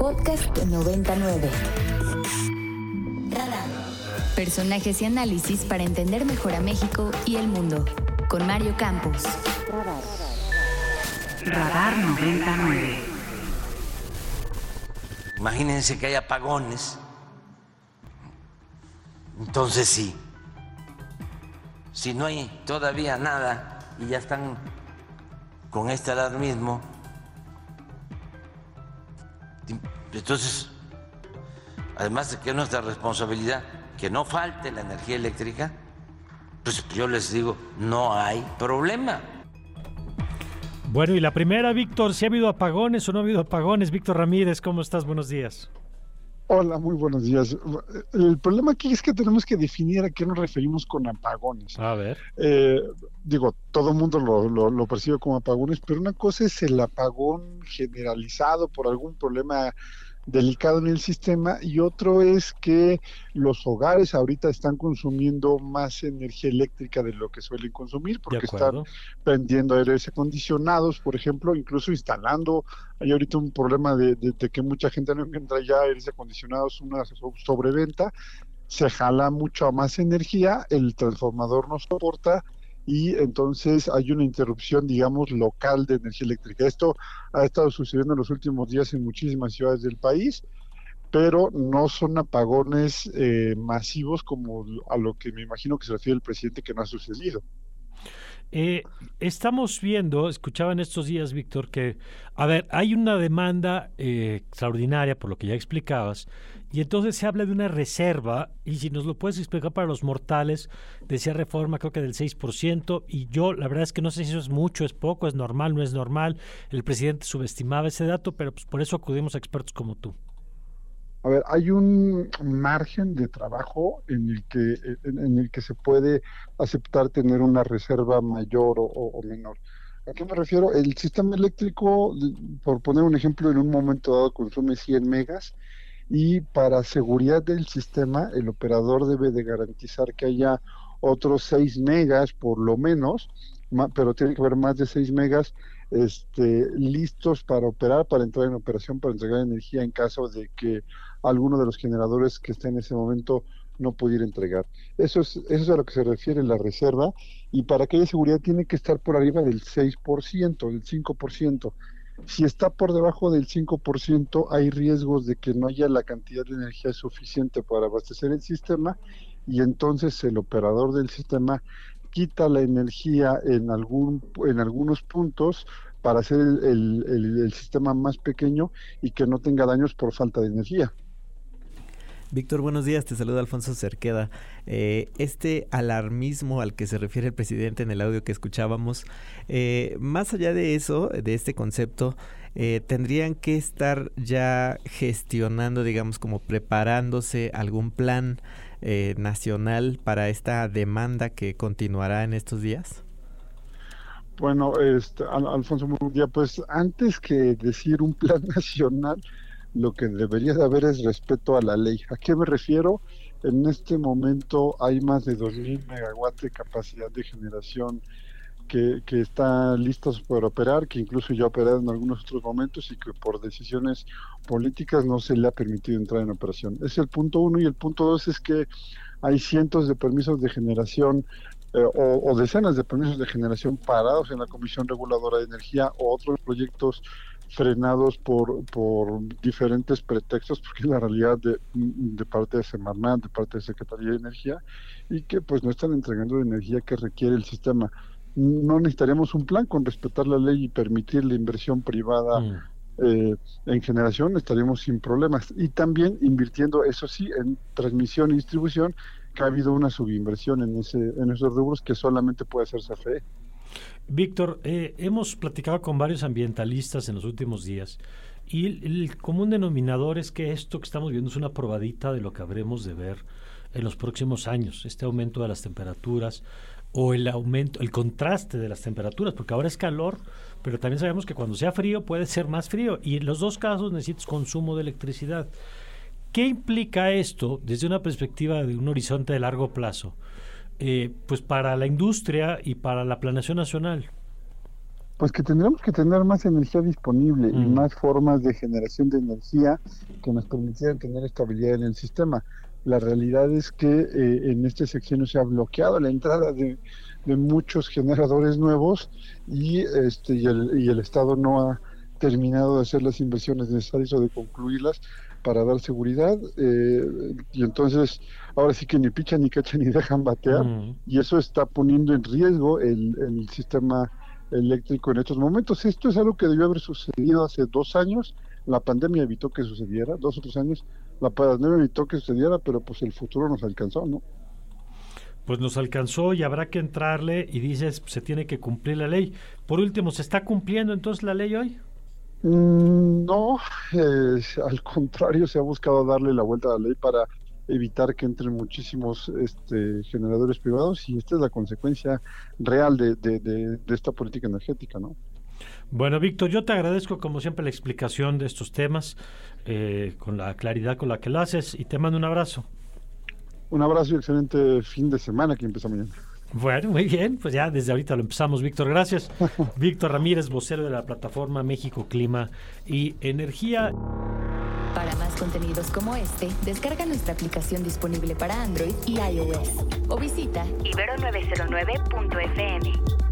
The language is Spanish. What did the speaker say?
Podcast 99. Radar. Personajes y análisis para entender mejor a México y el mundo. Con Mario Campos. Radar 99. Imagínense que hay apagones. Entonces sí. Si no hay todavía nada y ya están con este alarmismo, entonces, además de que es nuestra responsabilidad que no falte la energía eléctrica, pues yo les digo, no hay problema. Bueno, y la primera, Víctor, si ha habido apagones o no ha habido apagones. Víctor Ramírez, ¿cómo estás? Buenos días. Hola, muy buenos días. El problema aquí es que tenemos que definir a qué nos referimos con apagones. A ver. Eh, digo, todo el mundo lo, lo, percibe como apagones, pero una cosa es el apagón generalizado por algún problema delicado en el sistema y otro es que los hogares ahorita están consumiendo más energía eléctrica de lo que suelen consumir porque están prendiendo aires acondicionados, por ejemplo, incluso instalando, hay ahorita un problema de, que mucha gente no encuentra ya aires acondicionados, una sobreventa, se jala mucho más energía, el transformador no soporta y entonces hay una interrupción, digamos, local de energía eléctrica. Esto ha estado sucediendo en los últimos días en muchísimas ciudades del país, pero no son apagones eh, masivos como a lo que me imagino que se refiere el presidente que no ha sucedido. Eh, estamos viendo, escuchaba en estos días, Víctor, que, a ver, hay una demanda eh, extraordinaria, por lo que ya explicabas, y entonces se habla de una reserva, y si nos lo puedes explicar para los mortales, decía reforma creo que del 6%, y yo la verdad es que no sé si eso es mucho, es poco, es normal, no es normal, el presidente subestimaba ese dato, pero pues por eso acudimos a expertos como tú. A ver, hay un margen de trabajo en el que, en, el que se puede aceptar tener una reserva mayor o, menor. ¿A qué me refiero? El sistema eléctrico, por poner un ejemplo, en un momento dado consume 100 megas y para seguridad del sistema el operador debe de garantizar que haya otros 6 megas por lo menos, pero tiene que haber más de 6 megas este, listos para operar, para entrar en operación, para entregar energía en caso de que alguno de los generadores que esté en ese momento no pudiera entregar. Eso es, eso es a lo que se refiere la reserva y para que haya seguridad tiene que estar por arriba del 6%, del 5%. Si está por debajo del 5%, hay riesgos de que no haya la cantidad de energía suficiente para abastecer el sistema y entonces el operador del sistema quita la energía en, algún, en algunos puntos para hacer el, el, sistema más pequeño y que no tenga daños por falta de energía. Víctor, buenos días, te saluda Alfonso Cerqueda. Eh, este alarmismo al que se refiere el presidente en el audio que escuchábamos, eh, más allá de eso, de este concepto, eh, tendrían que estar ya gestionando, digamos, como preparándose algún plan eh, nacional para esta demanda que continuará en estos días? Bueno, este, Alfonso día pues antes que decir un plan nacional, lo que debería de haber es respeto a la ley. ¿A qué me refiero? En este momento hay más de 2.000 megawatts de capacidad de generación que, están listos para operar, que incluso ya ha operado en algunos otros momentos y que por decisiones políticas no se le ha permitido entrar en operación. Es el punto uno y el punto dos es que hay cientos de permisos de generación eh, o, decenas de permisos de generación parados en la Comisión Reguladora de Energía o otros proyectos frenados por, por diferentes pretextos, porque la realidad de, de parte de Semarnat, de parte de Secretaría de Energía, y que pues no están entregando la energía que requiere el sistema no necesitaríamos un plan con respetar la ley y permitir la inversión privada mm. eh, en generación, estaríamos sin problemas. Y también invirtiendo, eso sí, en transmisión y distribución, que ha habido una subinversión en, ese, en esos rubros que solamente puede hacer CFE. Víctor, eh, hemos platicado con varios ambientalistas en los últimos días y el, el, común denominador es que esto que estamos viendo es una probadita de lo que habremos de ver en los próximos años, este aumento de las temperaturas, o el aumento, el contraste de las temperaturas, porque ahora es calor, pero también sabemos que cuando sea frío puede ser más frío y en los dos casos necesitas consumo de electricidad. ¿Qué implica esto desde una perspectiva de un horizonte de largo plazo? Eh, pues para la industria y para la planeación nacional. Pues que tendremos que tener más energía disponible y Mm. más formas de generación de energía que nos permitieran tener estabilidad en el sistema. La realidad es que eh, en este sexenio se ha bloqueado la entrada de, de muchos generadores nuevos y este y el, y el Estado no ha terminado de hacer las inversiones necesarias o de concluirlas para dar seguridad eh, y entonces ahora sí que ni pichan ni cachan ni dejan batear Mm. y eso está poniendo en riesgo el, el sistema eléctrico en estos momentos. Esto es algo que debió haber sucedido hace dos años. La pandemia evitó que sucediera, dos o tres años. La pandemia evitó que sucediera, pero pues el futuro nos alcanzó, ¿no? Pues nos alcanzó y habrá que entrarle y dices, se tiene que cumplir la ley. Por último, ¿se está cumpliendo entonces la ley hoy? Mm, No, eh, al contrario, se ha buscado darle la vuelta a la ley para evitar que entren muchísimos este, generadores privados y esta es la consecuencia real de, de- de- de esta política energética, ¿no? Bueno, Víctor, yo te agradezco como siempre la explicación de estos temas, eh, con la claridad con la que lo haces y te mando un abrazo. Un abrazo y excelente fin de semana que empieza mañana. Bueno, muy bien, pues ya desde ahorita lo empezamos, Víctor, gracias. Víctor Ramírez, vocero de la plataforma México Clima y Energía. Para más contenidos como este, descarga nuestra aplicación disponible para Android y iOS o visita Ibero909.fm.